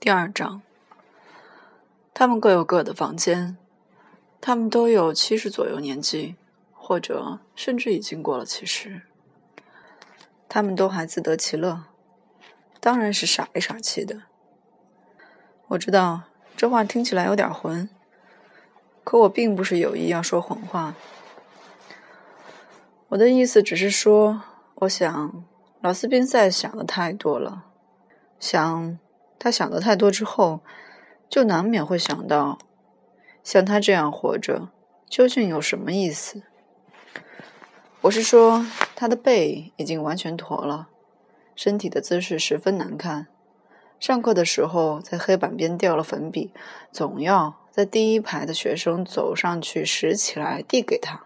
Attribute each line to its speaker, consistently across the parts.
Speaker 1: 第二章，他们各有各的房间，他们都有七十左右年纪，或者甚至已经过了七十。他们都还自得其乐，当然是傻里傻气的。我知道这话听起来有点混，可我并不是有意要说混话。我的意思只是说，我想老斯宾塞想的太多了，想。他想的太多之后，就难免会想到，像他这样活着究竟有什么意思？我是说，他的背已经完全驼了，身体的姿势十分难看。上课的时候，在黑板边掉了粉笔，总要在第一排的学生走上去拾起来递给他，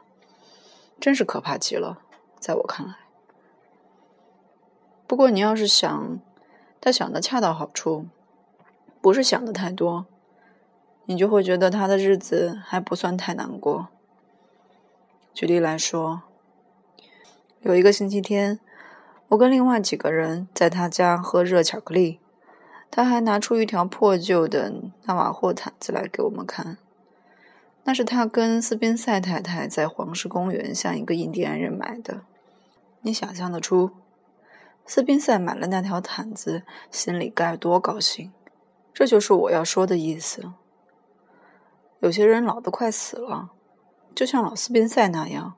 Speaker 1: 真是可怕极了，在我看来。不过，你要是想……他想的恰到好处，不是想的太多，你就会觉得他的日子还不算太难过。举例来说，有一个星期天，我跟另外几个人在他家喝热巧克力，他还拿出一条破旧的纳瓦霍毯子来给我们看，那是他跟斯宾塞太太在黄石公园向一个印第安人买的。你想象得出？斯宾塞买了那条毯子，心里该多高兴！这就是我要说的意思。有些人老得快死了，就像老斯宾塞那样，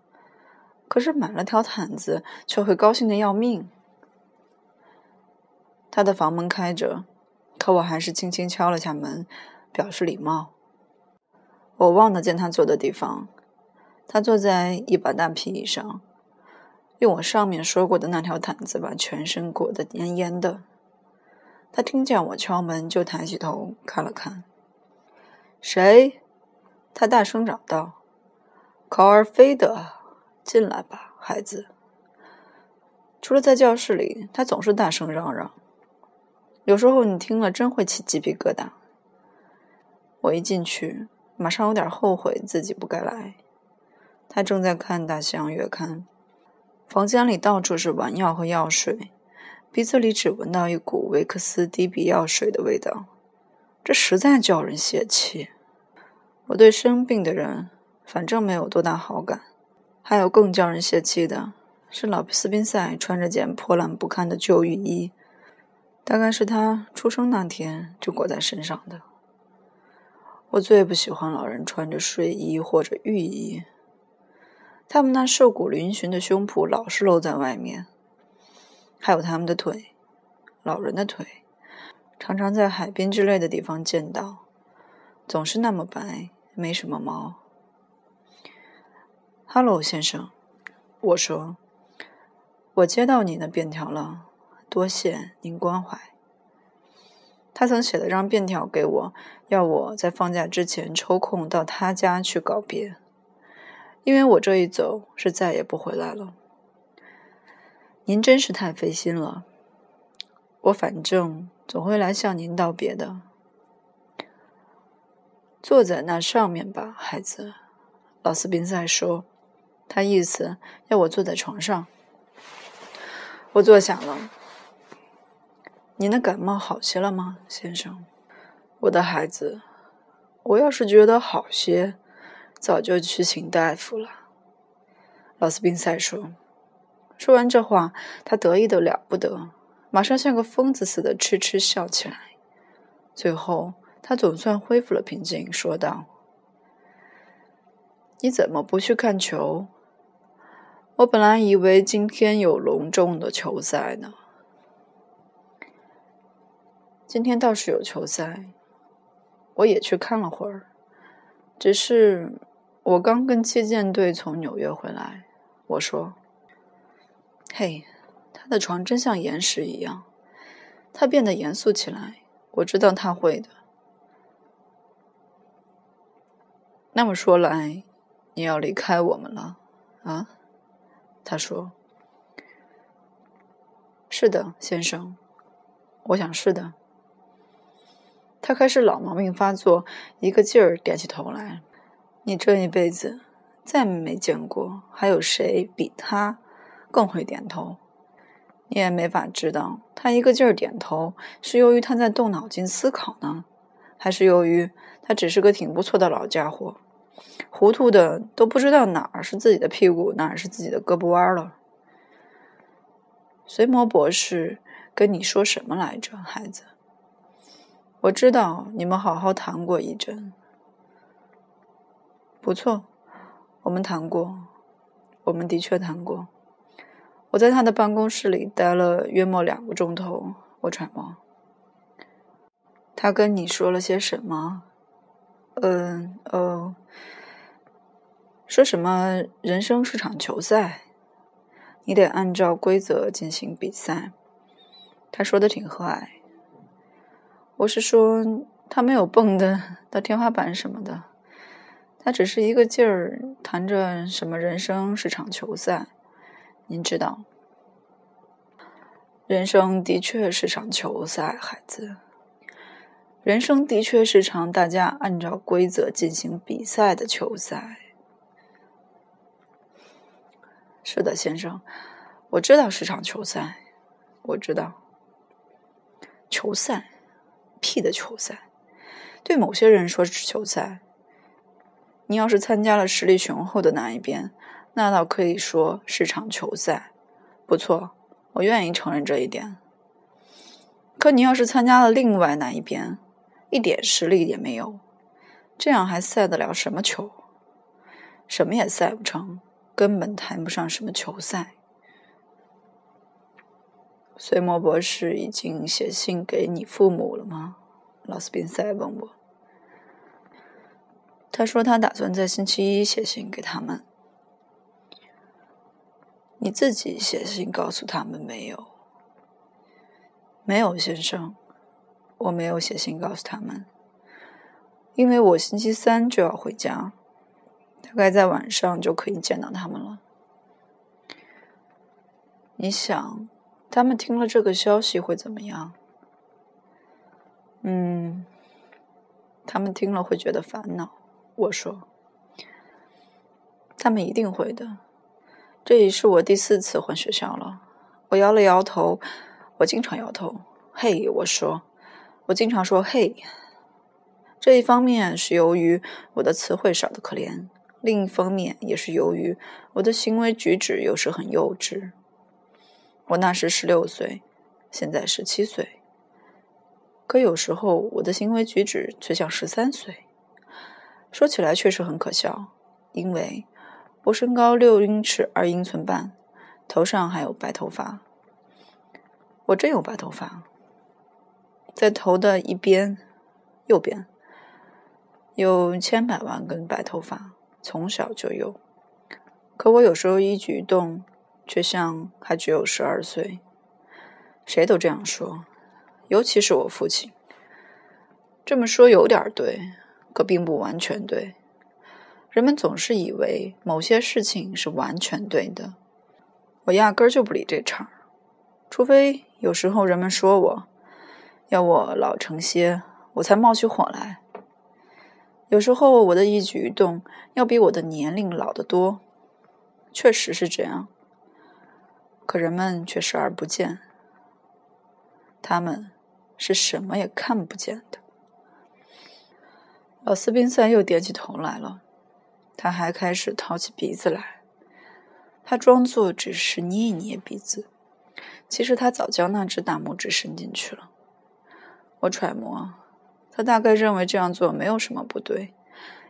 Speaker 1: 可是买了条毯子却会高兴的要命。他的房门开着，可我还是轻轻敲了下门，表示礼貌。我忘了见他坐的地方，他坐在一把大皮椅上。用我上面说过的那条毯子把全身裹得严严的。他听见我敲门，就抬起头看了看。谁？他大声嚷道：“考尔菲德，进来吧，孩子。”除了在教室里，他总是大声嚷嚷。有时候你听了真会起鸡皮疙瘩。我一进去，马上有点后悔自己不该来。他正在看《大西洋月刊》。房间里到处是丸药和药水，鼻子里只闻到一股维克斯滴鼻药水的味道，这实在叫人泄气。我对生病的人反正没有多大好感。还有更叫人泄气的是老斯宾塞穿着件破烂不堪的旧浴衣，大概是他出生那天就裹在身上的。我最不喜欢老人穿着睡衣或者浴衣。他们那瘦骨嶙峋的胸脯老是露在外面，还有他们的腿，老人的腿，常常在海边之类的地方见到，总是那么白，没什么毛。哈喽，先生，我说，我接到您的便条了，多谢您关怀。他曾写了张便条给我，要我在放假之前抽空到他家去告别。因为我这一走是再也不回来了。您真是太费心了。我反正总会来向您道别的。坐在那上面吧，孩子。老斯宾塞说，他意思要我坐在床上。我坐下了。您的感冒好些了吗，先生？我的孩子，我要是觉得好些。早就去请大夫了，老斯宾塞说。说完这话，他得意的了不得，马上像个疯子似的痴痴笑起来。最后，他总算恢复了平静，说道：“你怎么不去看球？我本来以为今天有隆重的球赛呢。今天倒是有球赛，我也去看了会儿，只是……”我刚跟击剑队从纽约回来，我说：“嘿，他的床真像岩石一样。”他变得严肃起来。我知道他会的。那么说来，你要离开我们了啊？他说：“是的，先生，我想是的。”他开始老毛病发作，一个劲儿点起头来。你这一辈子再没见过还有谁比他更会点头。你也没法知道，他一个劲儿点头，是由于他在动脑筋思考呢，还是由于他只是个挺不错的老家伙，糊涂的都不知道哪儿是自己的屁股，哪儿是自己的胳膊弯了。随魔博士跟你说什么来着，孩子？我知道你们好好谈过一阵，不错，我们谈过，我们的确谈过。我在他的办公室里待了约莫两个钟头，我揣摩。他跟你说了些什么？嗯，哦，说什么人生是场球赛，你得按照规则进行比赛。他说的挺和蔼。我是说，他没有蹦的到天花板什么的，他只是一个劲儿谈着什么人生是场球赛。您知道，人生的确是场球赛，孩子。人生的确是场大家按照规则进行比赛的球赛。是的，先生，我知道是场球赛，我知道球赛。屁的球赛，对某些人说是球赛。你要是参加了实力雄厚的那一边，那倒可以说是场球赛。不错，我愿意承认这一点。可你要是参加了另外那一边，一点实力也没有，这样还赛得了什么球？什么也赛不成，根本谈不上什么球赛。随摩博士已经写信给你父母了吗？老斯宾塞问我。他说他打算在星期一写信给他们。你自己写信告诉他们没有？没有，先生，我没有写信告诉他们，因为我星期三就要回家，大概在晚上就可以见到他们了。你想？他们听了这个消息会怎么样？嗯，他们听了会觉得烦恼。我说，他们一定会的。这已是我第四次换学校了。我摇了摇头。我经常摇头。嘿，我说，我经常说嘿。这一方面是由于我的词汇少得可怜，另一方面也是由于我的行为举止有时很幼稚。我那时十六岁，现在十七岁。可有时候我的行为举止却像十三岁。说起来确实很可笑，因为我身高六英尺二英寸半，头上还有白头发。我真有白头发，在头的一边，右边，有千百万根白头发，从小就有。可我有时候一举一动。却像还只有十二岁，谁都这样说，尤其是我父亲。这么说有点对，可并不完全对。人们总是以为某些事情是完全对的，我压根儿就不理这茬儿。除非有时候人们说我要我老成些，我才冒起火来。有时候我的一举一动要比我的年龄老得多，确实是这样。可人们却视而不见，他们是什么也看不见的。老斯宾塞又点起头来了，他还开始掏起鼻子来。他装作只是捏一捏鼻子，其实他早将那只大拇指伸进去了。我揣摩，他大概认为这样做没有什么不对，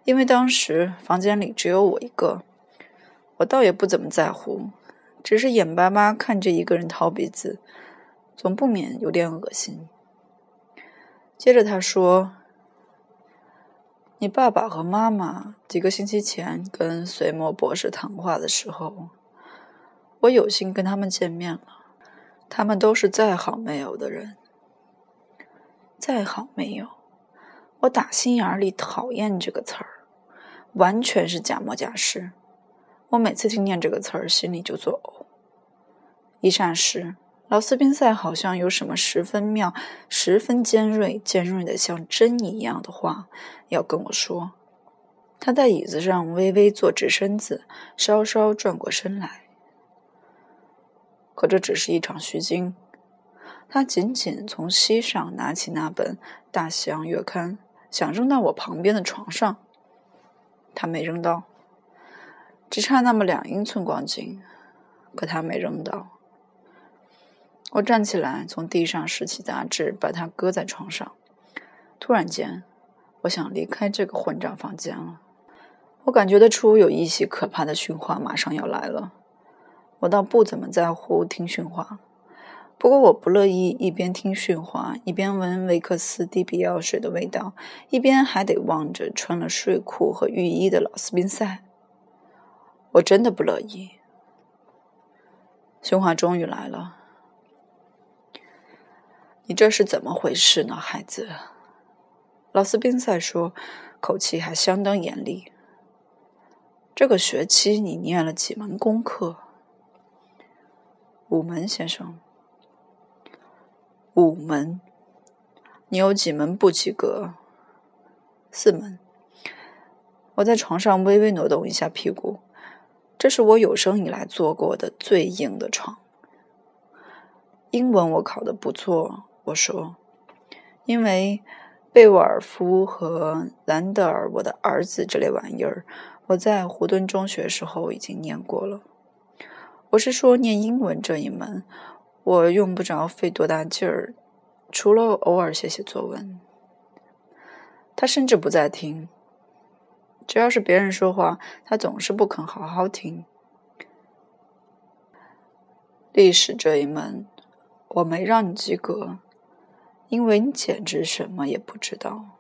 Speaker 1: 因为当时房间里只有我一个，我倒也不怎么在乎。只是眼巴巴看着一个人掏鼻子，总不免有点恶心。接着他说：“你爸爸和妈妈几个星期前跟随摩博士谈话的时候，我有幸跟他们见面了。他们都是再好没有的人，再好没有。我打心眼里讨厌这个词儿，完全是假模假式。我每次听见这个词儿，心里就作呕。”一霎时，老斯宾塞好像有什么十分妙、十分尖锐、尖锐的像针一样的话要跟我说。他在椅子上微微坐直身子，稍稍转过身来。可这只是一场虚惊。他仅仅从膝上拿起那本《大西洋月刊》，想扔到我旁边的床上。他没扔到，只差那么两英寸光景，可他没扔到。我站起来，从地上拾起杂志，把它搁在床上。突然间，我想离开这个混账房间了。我感觉得出，有一些可怕的训话马上要来了。我倒不怎么在乎听训话，不过我不乐意一边听训话，一边闻维克斯 db 药水的味道，一边还得望着穿了睡裤和浴衣的老斯宾塞。我真的不乐意。训话终于来了。你这是怎么回事呢，孩子？老斯宾塞说，口气还相当严厉。这个学期你念了几门功课？五门，先生。五门。你有几门不及格？四门。我在床上微微挪动一下屁股，这是我有生以来坐过的最硬的床。英文我考的不错，我说，因为贝沃尔夫和兰德尔，我的儿子这类玩意儿。我在胡顿中学时候已经念过了。我是说，念英文这一门，我用不着费多大劲儿，除了偶尔写写作文。他甚至不在听，只要是别人说话，他总是不肯好好听。历史这一门，我没让你及格，因为你简直什么也不知道。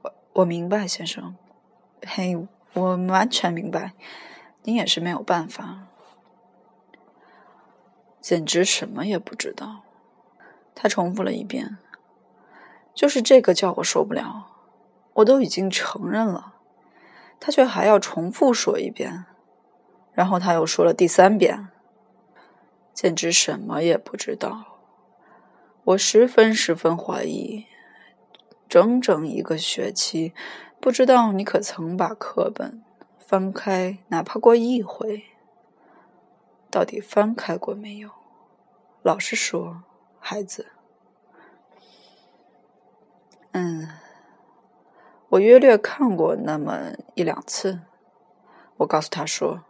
Speaker 1: 我我明白，先生。嘿，我完全明白。您也是没有办法，简直什么也不知道。他重复了一遍，就是这个叫我受不了。我都已经承认了，他却还要重复说一遍，然后他又说了第三遍，简直什么也不知道。我十分十分怀疑。整整一个学期，不知道你可曾把课本翻开，哪怕过一回？到底翻开过没有？老实说，孩子。嗯，我约略看过那么一两次。我告诉他说，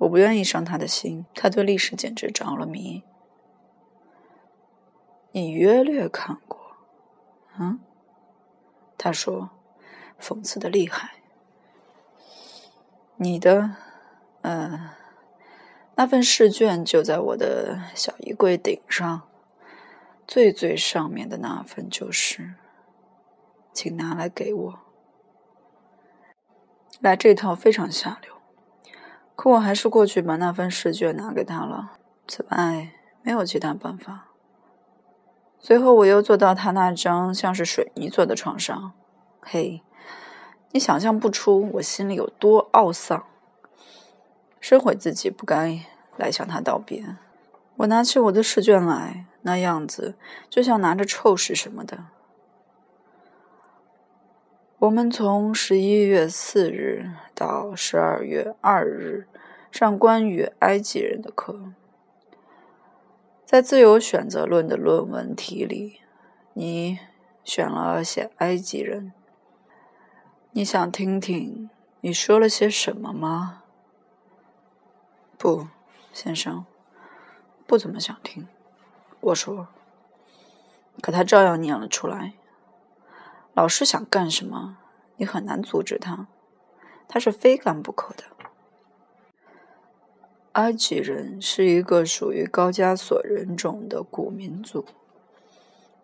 Speaker 1: 我不愿意伤他的心。他对历史简直着了迷。你约略看过？嗯，他说，讽刺的厉害。你的，呃，那份试卷就在我的小衣柜顶上，最最上面的那份就是，请拿来给我。来这套非常下流，可我还是过去把那份试卷拿给他了。此外，没有其他办法。随后，我又坐到他那张像是水泥做的床上。嘿，你想象不出我心里有多懊丧，深悔自己不该来向他道别。我拿起我的试卷来，那样子就像拿着臭屎什么的。我们从十一月四日到十二月二日上关于埃及人的课。在自由选择论的论文题里，你选了写埃及人。你想听听你说了些什么吗？不，先生，不怎么想听。我说，可他照样念了出来。老师想干什么，你很难阻止他，他是非干不可的。埃及人是一个属于高加索人种的古民族，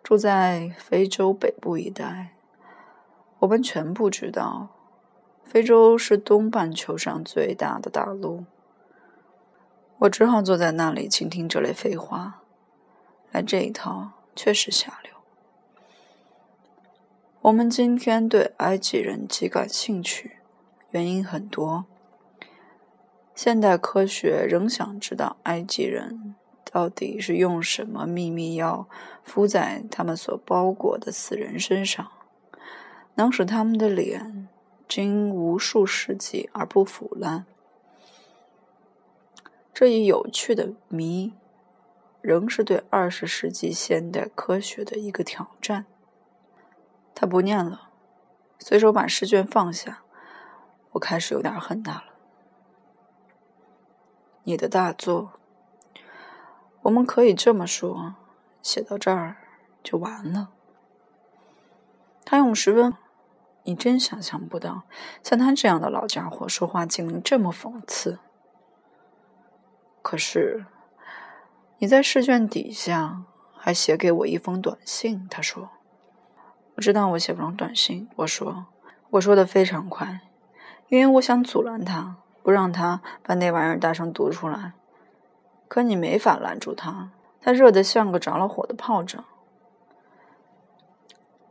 Speaker 1: 住在非洲北部一带。我们全部知道，非洲是东半球上最大的大陆。我只好坐在那里倾听这类废话。来这一套确实下流。我们今天对埃及人极感兴趣，原因很多。现代科学仍想知道埃及人到底是用什么秘密药敷在他们所包裹的死人身上，能使他们的脸经无数世纪而不腐烂。这一有趣的谜，仍是对二十世纪现代科学的一个挑战。他不念了，随手把试卷放下。我开始有点恨他了。你的大作，我们可以这么说，写到这儿就完了。他用十分，你真想象不到，像他这样的老家伙说话竟能这么讽刺。可是，你在试卷底下还写给我一封短信。他说：“我知道我写不成短信。”我说：“我说的非常快，因为我想阻拦他，不让他把那玩意儿大声读出来。可你没法拦住他，他热得像个着了火的炮仗。”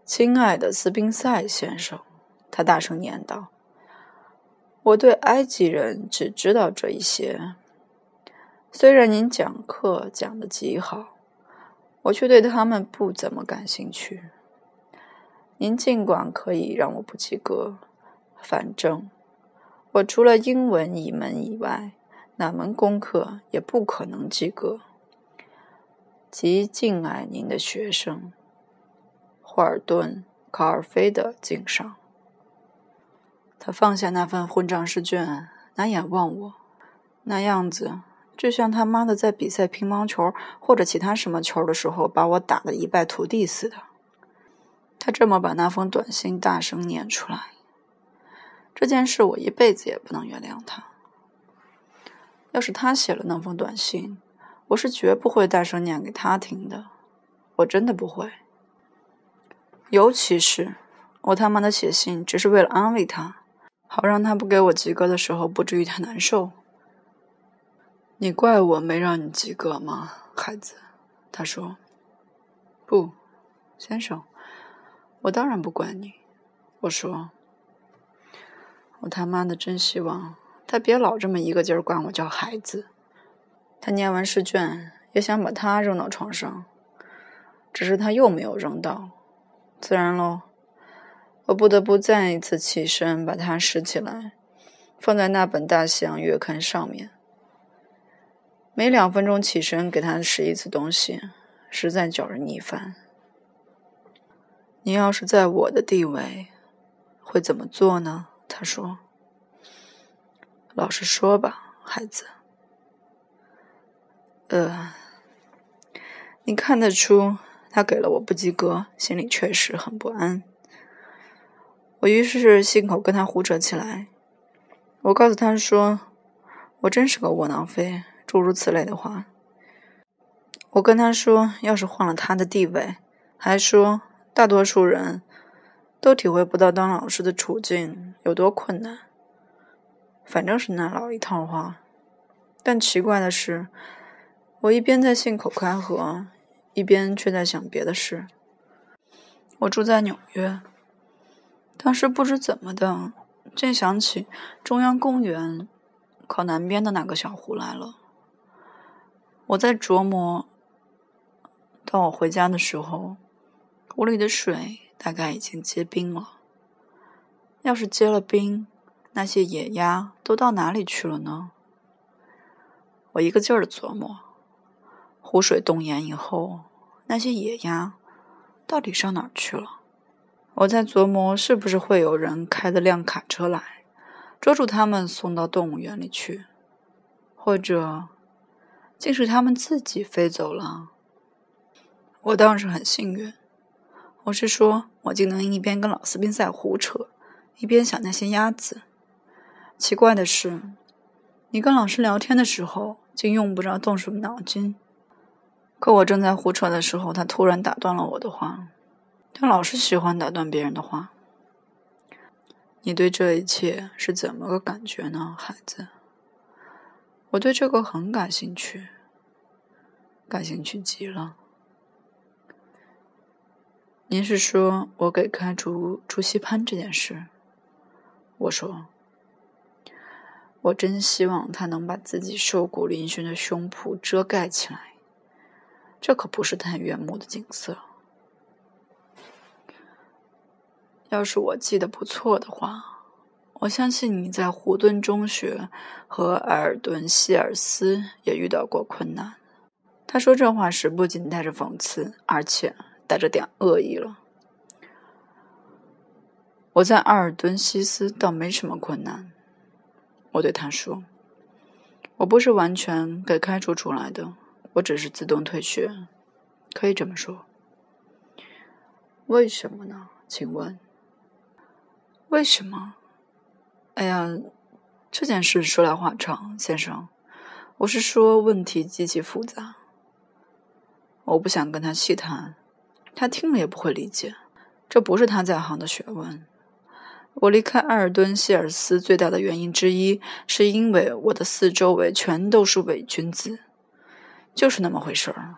Speaker 1: 亲爱的斯宾塞先生，他大声念道：“我对埃及人只知道这一些。”虽然您讲课讲的极好，我却对他们不怎么感兴趣。您尽管可以让我不及格，反正我除了英文一门以外，哪门功课也不可能及格。极敬爱您的学生，霍尔顿·卡尔菲德敬上。他放下那份混账试卷，拿眼望我，那样子。就像他妈的在比赛乒乓球或者其他什么球的时候把我打得一败涂地似的。他这么把那封短信大声念出来，这件事我一辈子也不能原谅他。要是他写了那封短信，我是绝不会大声念给他听的，我真的不会。尤其是我他妈的写信只是为了安慰他，好让他不给我及格的时候不至于太难受。你怪我没让你及格吗，孩子？他说：“不，先生，我当然不怪你。”我说：“我他妈的真希望他别老这么一个劲儿管我叫孩子。”他念完试卷，也想把他扔到床上，只是他又没有扔到，自然喽。我不得不再一次起身，把他拾起来，放在那本《大西洋月刊》上面。每两分钟起身给他拾一次东西，实在叫人腻烦。你要是在我的地位，会怎么做呢？他说：“老实说吧，孩子。呃，你看得出他给了我不及格，心里确实很不安。我于是信口跟他胡扯起来。我告诉他说：我真是个窝囊废。”诸如此类的话，我跟他说，要是换了他的地位，还说大多数人都体会不到当老师的处境有多困难。反正是那老一套话。但奇怪的是，我一边在信口开河，一边却在想别的事。我住在纽约，当时不知怎么的，竟想起中央公园靠南边的那个小湖来了。我在琢磨，当我回家的时候，湖里的水大概已经结冰了。要是结了冰，那些野鸭都到哪里去了呢？我一个劲儿的琢磨，湖水冻严以后，那些野鸭到底上哪儿去了？我在琢磨，是不是会有人开着辆卡车来，捉住它们送到动物园里去，或者……竟是他们自己飞走了。我倒是很幸运。我是说，我竟能一边跟老斯宾塞胡扯，一边想那些鸭子。奇怪的是，你跟老师聊天的时候，竟用不着动什么脑筋。可我正在胡扯的时候，他突然打断了我的话。他老是喜欢打断别人的话。你对这一切是怎么个感觉呢，孩子？我对这个很感兴趣，感兴趣极了。您是说我给开除朱锡潘这件事？我说，我真希望他能把自己瘦骨嶙峋的胸脯遮盖起来，这可不是太悦目的景色。要是我记得不错的话，我相信你在胡顿中学和埃尔顿希尔斯也遇到过困难。他说这话时不仅带着讽刺，而且带着点恶意了。我在阿尔顿西斯倒没什么困难，我对他说：“我不是完全给开除出来的，我只是自动退学，可以这么说。为什么呢？请问，为什么？”哎呀，这件事说来话长，先生。我是说，问题极其复杂。我不想跟他细谈，他听了也不会理解。这不是他在行的学问。我离开埃尔顿希尔斯最大的原因之一，是因为我的四周围全都是伪君子，就是那么回事儿。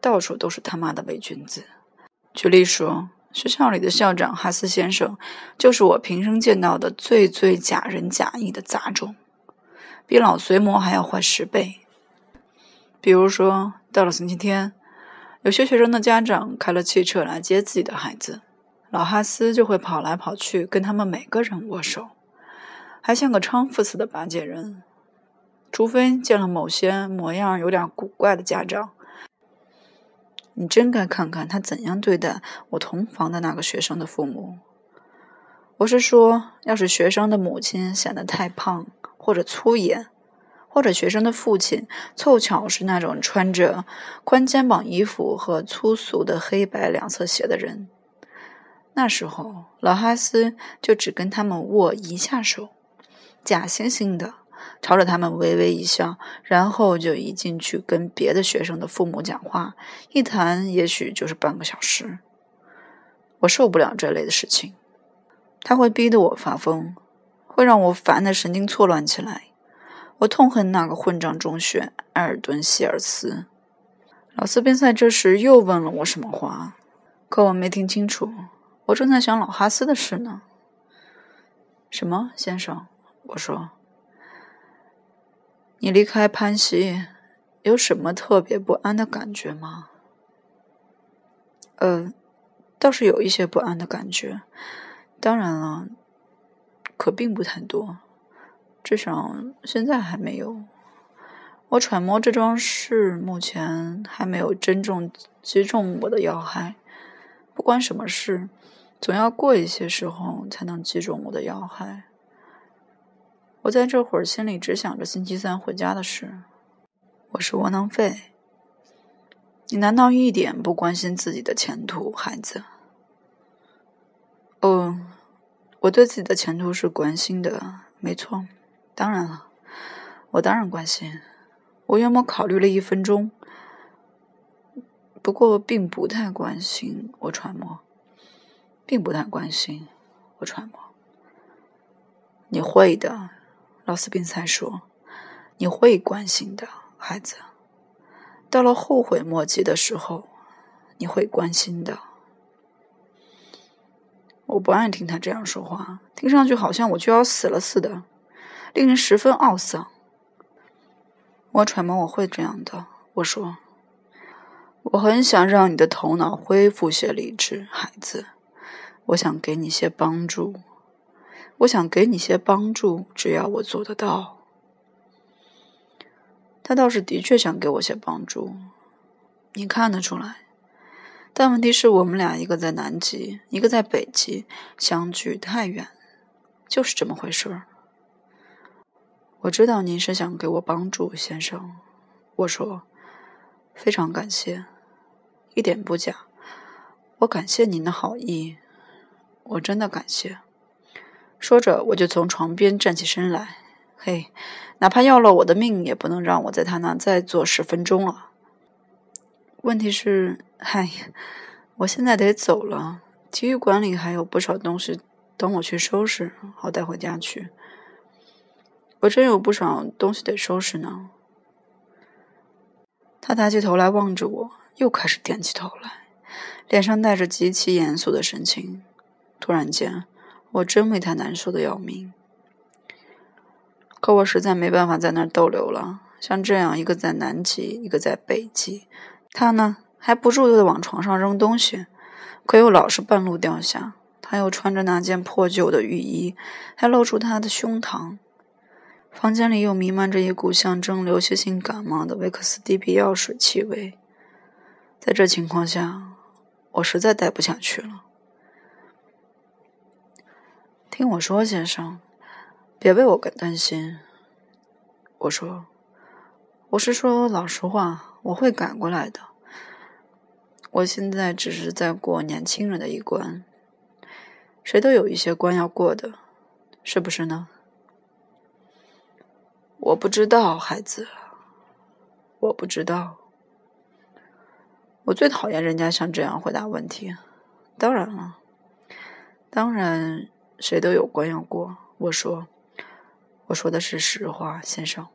Speaker 1: 到处都是他妈的伪君子。举例说。学校里的校长哈斯先生，就是我平生见到的最最假仁假义的杂种，比老隋魔还要坏十倍。比如说，到了星期天，有些学生的家长开了汽车来接自己的孩子，老哈斯就会跑来跑去跟他们每个人握手，还像个娼妇似的巴结人，除非见了某些模样有点古怪的家长。你真该看看他怎样对待我同房的那个学生的父母。我是说，要是学生的母亲显得太胖，或者粗野，或者学生的父亲凑巧是那种穿着宽肩膀衣服和粗俗的黑白两色鞋的人，那时候老哈斯就只跟他们握一下手，假惺惺的。朝着他们微微一笑，然后就一进去跟别的学生的父母讲话，一谈也许就是半个小时。我受不了这类的事情，他会逼得我发疯，会让我烦得神经错乱起来。我痛恨那个混账中学埃尔顿希尔斯。老斯宾塞这时又问了我什么话，可我没听清楚。我正在想老哈斯的事呢。什么，先生？我说。你离开潘西，有什么特别不安的感觉吗？呃，倒是有一些不安的感觉，当然了，可并不太多，至少现在还没有。我揣摩这桩事目前还没有真正击中我的要害。不管什么事，总要过一些时候才能击中我的要害。我在这会儿心里只想着星期三回家的事。我是窝囊废。你难道一点不关心自己的前途，孩子？哦，我对自己的前途是关心的，没错。当然了，我当然关心。我约莫考虑了一分钟，不过并不太关心。我揣摩，并不太关心。我揣摩，你会的。老斯宾塞说：“你会关心的，孩子。到了后悔莫及的时候，你会关心的。”我不爱听他这样说话，听上去好像我就要死了似的，令人十分懊丧。我揣摩我会这样的。我说：“我很想让你的头脑恢复些理智，孩子。我想给你些帮助。”我想给你些帮助，只要我做得到。他倒是的确想给我些帮助，你看得出来。但问题是我们俩一个在南极，一个在北极，相距太远，就是这么回事儿。我知道您是想给我帮助，先生。我说，非常感谢，一点不假。我感谢您的好意，我真的感谢。说着，我就从床边站起身来。嘿，哪怕要了我的命，也不能让我在他那再坐十分钟了。问题是，嗨，我现在得走了。体育馆里还有不少东西等我去收拾，好带回家去。我真有不少东西得收拾呢。他抬起头来望着我，又开始点起头来，脸上带着极其严肃的神情。突然间。我真为他难受的要命，可我实在没办法在那儿逗留了。像这样一个在南极，一个在北极，他呢还不住的往床上扔东西，可又老是半路掉下。他又穿着那件破旧的浴衣，还露出他的胸膛。房间里又弥漫着一股象征流行性感冒的维克斯迪比药水气味。在这情况下，我实在待不下去了。听我说，先生，别为我感担心。我说，我是说老实话，我会赶过来的。我现在只是在过年轻人的一关，谁都有一些关要过的，是不是呢？我不知道，孩子，我不知道。我最讨厌人家像这样回答问题。当然了，当然，谁都有关要过。我说，我说的是实话，先生，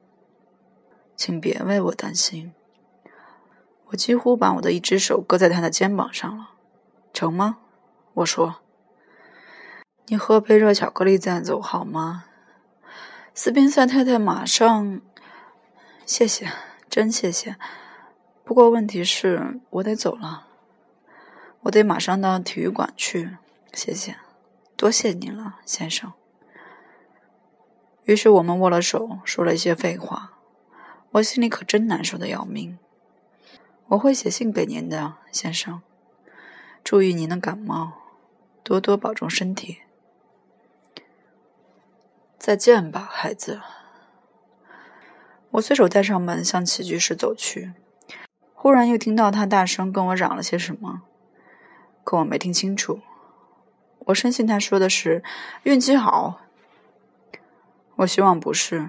Speaker 1: 请别为我担心。我几乎把我的一只手搁在他的肩膀上了，成吗？我说，你喝杯热巧克力再走好吗？斯宾塞太太马上，谢谢，真谢谢。不过问题是我得走了，我得马上到体育馆去。谢谢，多谢您了，先生。于是我们握了手，说了一些废话。我心里可真难受的要命。我会写信给您的，先生。注意您的感冒，多多保重身体。再见吧，孩子。我随手带上门，向起居室走去。忽然又听到他大声跟我嚷了些什么，可我没听清楚。我深信他说的是“运气好”。我希望不是。